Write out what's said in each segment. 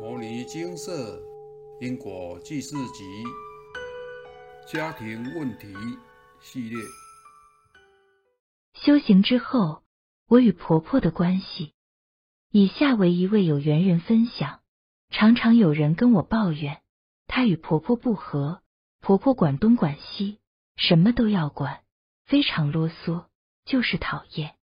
摩尼金色因果记事集家庭问题系列。修行之后，我与婆婆的关系。以下为一位有缘人分享：常常有人跟我抱怨，她与婆婆不和，婆婆管东管西，什么都要管，非常啰嗦，就是讨厌。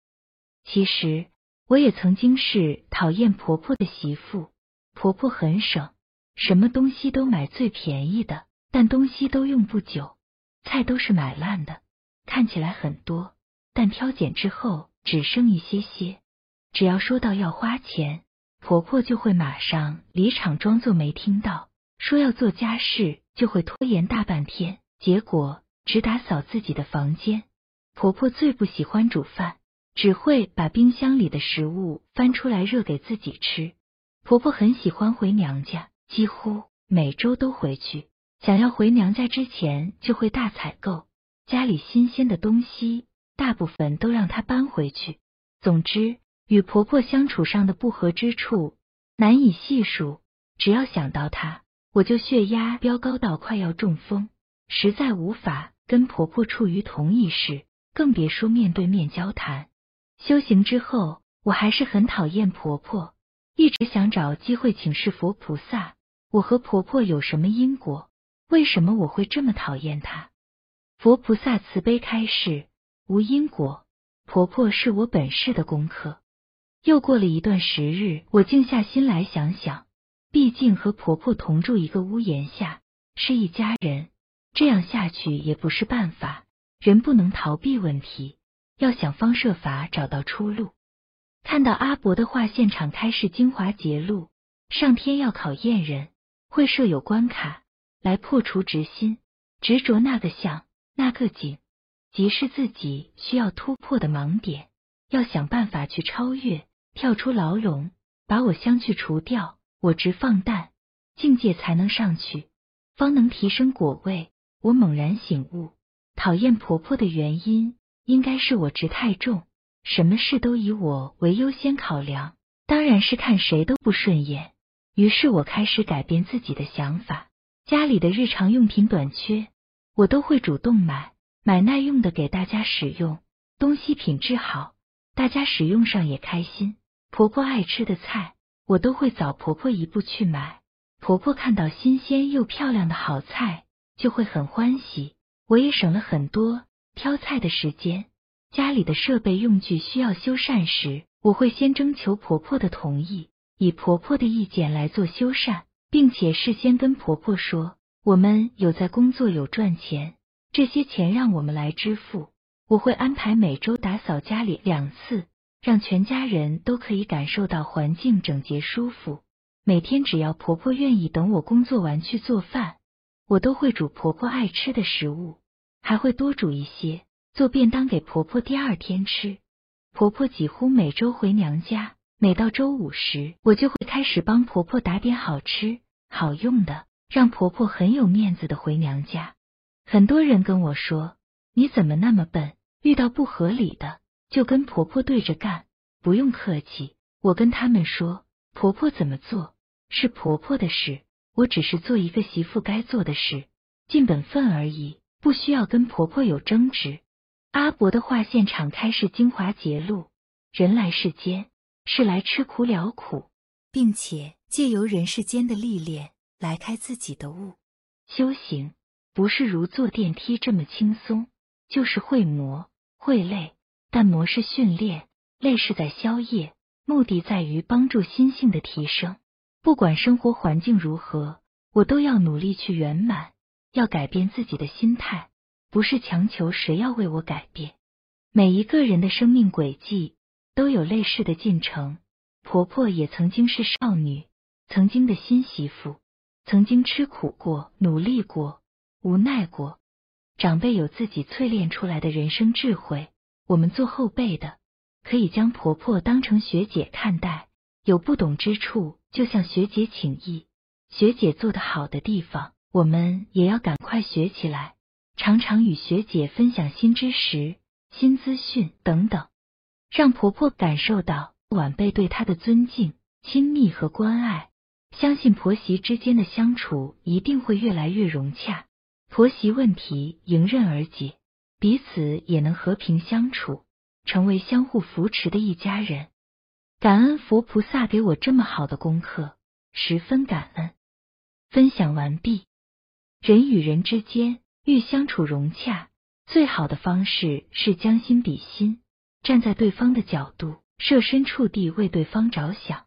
其实我也曾经是讨厌婆婆的媳妇。婆婆很省，什么东西都买最便宜的，但东西都用不久，菜都是买烂的，看起来很多，但挑拣之后只剩一些些。只要说到要花钱，婆婆就会马上离场，装作没听到；说要做家事，就会拖延大半天，结果只打扫自己的房间。婆婆最不喜欢煮饭，只会把冰箱里的食物翻出来热给自己吃。婆婆很喜欢回娘家，几乎每周都回去。想要回娘家之前，就会大采购家里新鲜的东西，大部分都让她搬回去。总之，与婆婆相处上的不和之处难以细数。只要想到她，我就血压飙高到快要中风，实在无法跟婆婆处于同一室，更别说面对面交谈。修行之后，我还是很讨厌婆婆。一直想找机会请示佛菩萨，我和婆婆有什么因果？为什么我会这么讨厌她？佛菩萨慈悲开示：无因果，婆婆是我本世的功课。又过了一段时日，我静下心来想想，毕竟和婆婆同住一个屋檐下，是一家人，这样下去也不是办法。人不能逃避问题，要想方设法找到出路。看到阿伯的话，现场开示精华节录：上天要考验人，会设有关卡来破除执心、执着那个相、那个景，即是自己需要突破的盲点，要想办法去超越，跳出牢笼，把我相去除掉，我执放淡，境界才能上去，方能提升果位。我猛然醒悟，讨厌婆婆的原因，应该是我执太重。什么事都以我为优先考量，当然是看谁都不顺眼。于是我开始改变自己的想法。家里的日常用品短缺，我都会主动买，买耐用的给大家使用，东西品质好，大家使用上也开心。婆婆爱吃的菜，我都会早婆婆一步去买。婆婆看到新鲜又漂亮的好菜，就会很欢喜，我也省了很多挑菜的时间。家里的设备用具需要修缮时，我会先征求婆婆的同意，以婆婆的意见来做修缮，并且事先跟婆婆说，我们有在工作，有赚钱，这些钱让我们来支付。我会安排每周打扫家里两次，让全家人都可以感受到环境整洁舒服。每天只要婆婆愿意等我工作完去做饭，我都会煮婆婆爱吃的食物，还会多煮一些。做便当给婆婆第二天吃。婆婆几乎每周回娘家，每到周五时，我就会开始帮婆婆打点好吃好用的，让婆婆很有面子的回娘家。很多人跟我说：“你怎么那么笨？遇到不合理的就跟婆婆对着干，不用客气。”我跟他们说：“婆婆怎么做是婆婆的事，我只是做一个媳妇该做的事，尽本分而已，不需要跟婆婆有争执。”阿伯的话现场开示精华节录：人来世间是来吃苦了苦，并且借由人世间的历练来开自己的悟。修行不是如坐电梯这么轻松，就是会磨会累，但磨是训练，累是在消业，目的在于帮助心性的提升。不管生活环境如何，我都要努力去圆满，要改变自己的心态。不是强求谁要为我改变，每一个人的生命轨迹都有类似的进程。婆婆也曾经是少女，曾经的新媳妇，曾经吃苦过、努力过、无奈过。长辈有自己淬炼出来的人生智慧，我们做后辈的可以将婆婆当成学姐看待，有不懂之处就向学姐请益，学姐做的好的地方，我们也要赶快学起来。常常与学姐分享新知识、新资讯等等，让婆婆感受到晚辈对她的尊敬、亲密和关爱。相信婆媳之间的相处一定会越来越融洽，婆媳问题迎刃而解，彼此也能和平相处，成为相互扶持的一家人。感恩佛菩萨给我这么好的功课，十分感恩。分享完毕。人与人之间欲相处融洽，最好的方式是将心比心，站在对方的角度，设身处地为对方着想。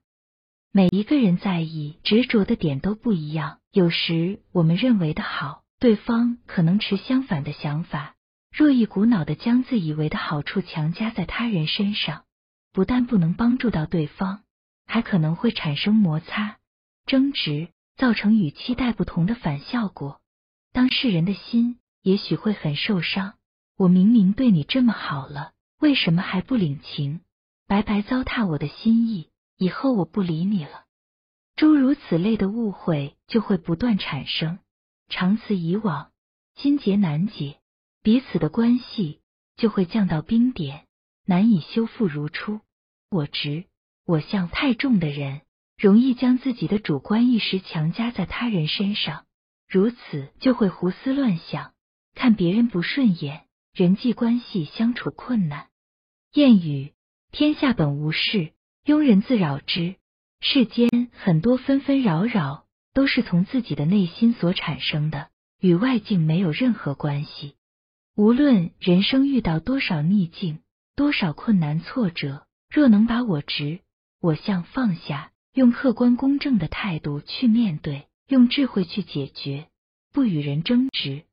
每一个人在意、执着的点都不一样，有时我们认为的好，对方可能持相反的想法。若一股脑的将自以为的好处强加在他人身上，不但不能帮助到对方，还可能会产生摩擦、争执，造成与期待不同的反效果。当事人的心也许会很受伤。我明明对你这么好了，为什么还不领情？白白糟蹋我的心意。以后我不理你了，诸如此类的误会就会不断产生，长此以往，心结难解，彼此的关系就会降到冰点，难以修复如初。我执、我相太重的人，容易将自己的主观意识强加在他人身上，如此就会胡思乱想，看别人不顺眼，人际关系相处困难。谚语：天下本无事。庸人自扰之。世间很多纷纷扰扰，都是从自己的内心所产生的，与外境没有任何关系。无论人生遇到多少逆境、多少困难挫折，若能把我执、我相放下，用客观公正的态度去面对，用智慧去解决，不与人争执，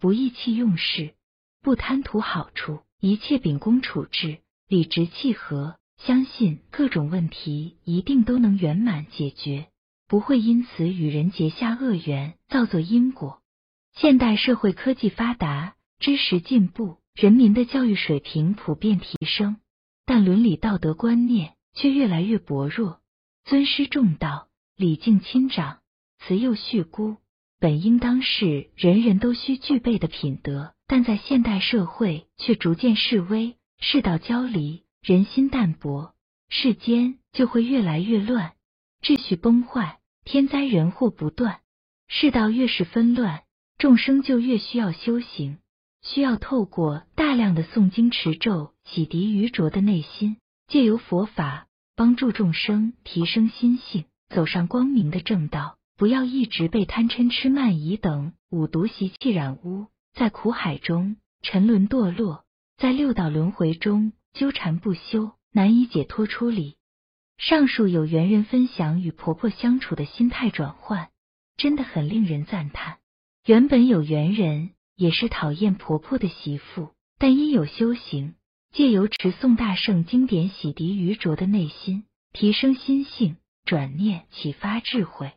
不意气用事，不贪图好处，一切秉公处置，理直气和。相信各种问题一定都能圆满解决，不会因此与人结下恶缘，造作因果。现代社会科技发达，知识进步，人民的教育水平普遍提升，但伦理道德观念却越来越薄弱。尊师重道、礼敬亲长、慈幼恤孤，本应当是人人都需具备的品德，但在现代社会却逐渐式微，世道交离。人心淡薄，世间就会越来越乱，秩序崩坏，天灾人祸不断。世道越是纷乱，众生就越需要修行，需要透过大量的诵经持咒，洗涤愚浊的内心，借由佛法帮助众生提升心性，走上光明的正道。不要一直被贪嗔痴慢疑等五毒习气染污，在苦海中沉沦堕落，在六道轮回中。纠缠不休，难以解脱出离。上述有缘人分享与婆婆相处的心态转换，真的很令人赞叹。原本有缘人也是讨厌婆婆的媳妇，但因有修行，借由持诵大圣经典洗涤愚浊的内心，提升心性，转念启发智慧。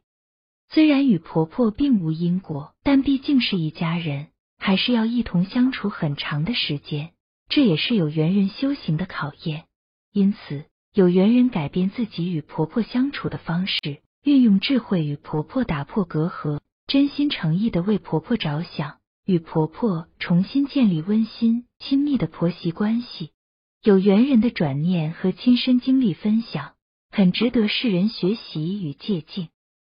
虽然与婆婆并无因果，但毕竟是一家人，还是要一同相处很长的时间。这也是有缘人修行的考验，因此有缘人改变自己与婆婆相处的方式，运用智慧与婆婆打破隔阂，真心诚意的为婆婆着想，与婆婆重新建立温馨亲密的婆媳关系。有缘人的转念和亲身经历分享，很值得世人学习与借鉴。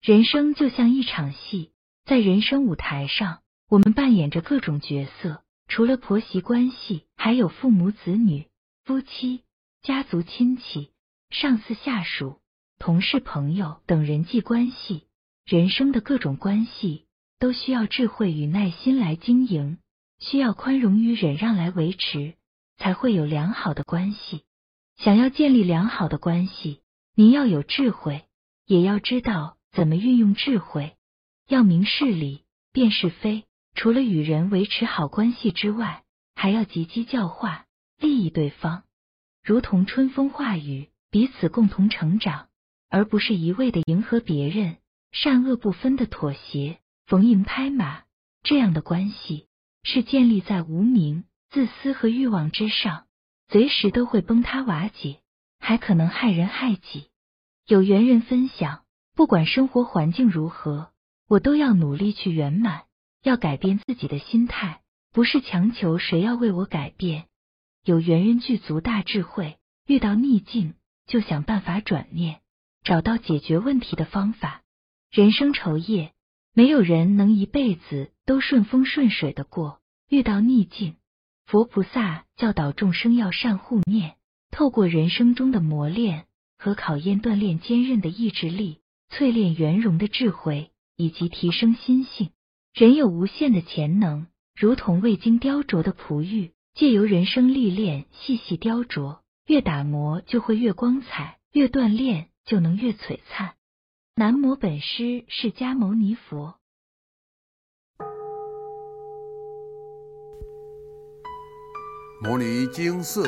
人生就像一场戏，在人生舞台上，我们扮演着各种角色。除了婆媳关系，还有父母、子女、夫妻、家族、亲戚、上司、下属、同事、朋友等人际关系。人生的各种关系都需要智慧与耐心来经营，需要宽容与忍让来维持，才会有良好的关系。想要建立良好的关系，您要有智慧，也要知道怎么运用智慧，要明事理，辨是非。除了与人维持好关系之外，还要积极教化、利益对方，如同春风化雨，彼此共同成长，而不是一味的迎合别人、善恶不分的妥协、逢迎拍马。这样的关系是建立在无名、自私和欲望之上，随时都会崩塌瓦解，还可能害人害己。有缘人分享，不管生活环境如何，我都要努力去圆满。要改变自己的心态，不是强求谁要为我改变。有缘人具足大智慧，遇到逆境就想办法转念，找到解决问题的方法。人生愁夜，没有人能一辈子都顺风顺水的过，遇到逆境，佛菩萨教导众生要善护念，透过人生中的磨练和考验，锻炼坚韧的意志力，淬炼圆融的智慧，以及提升心性。人有无限的潜能，如同未经雕琢的璞玉，借由人生历练细细雕琢，越打磨就会越光彩，越锻炼就能越璀璨。南无本师释迦牟尼佛。摩尼经寺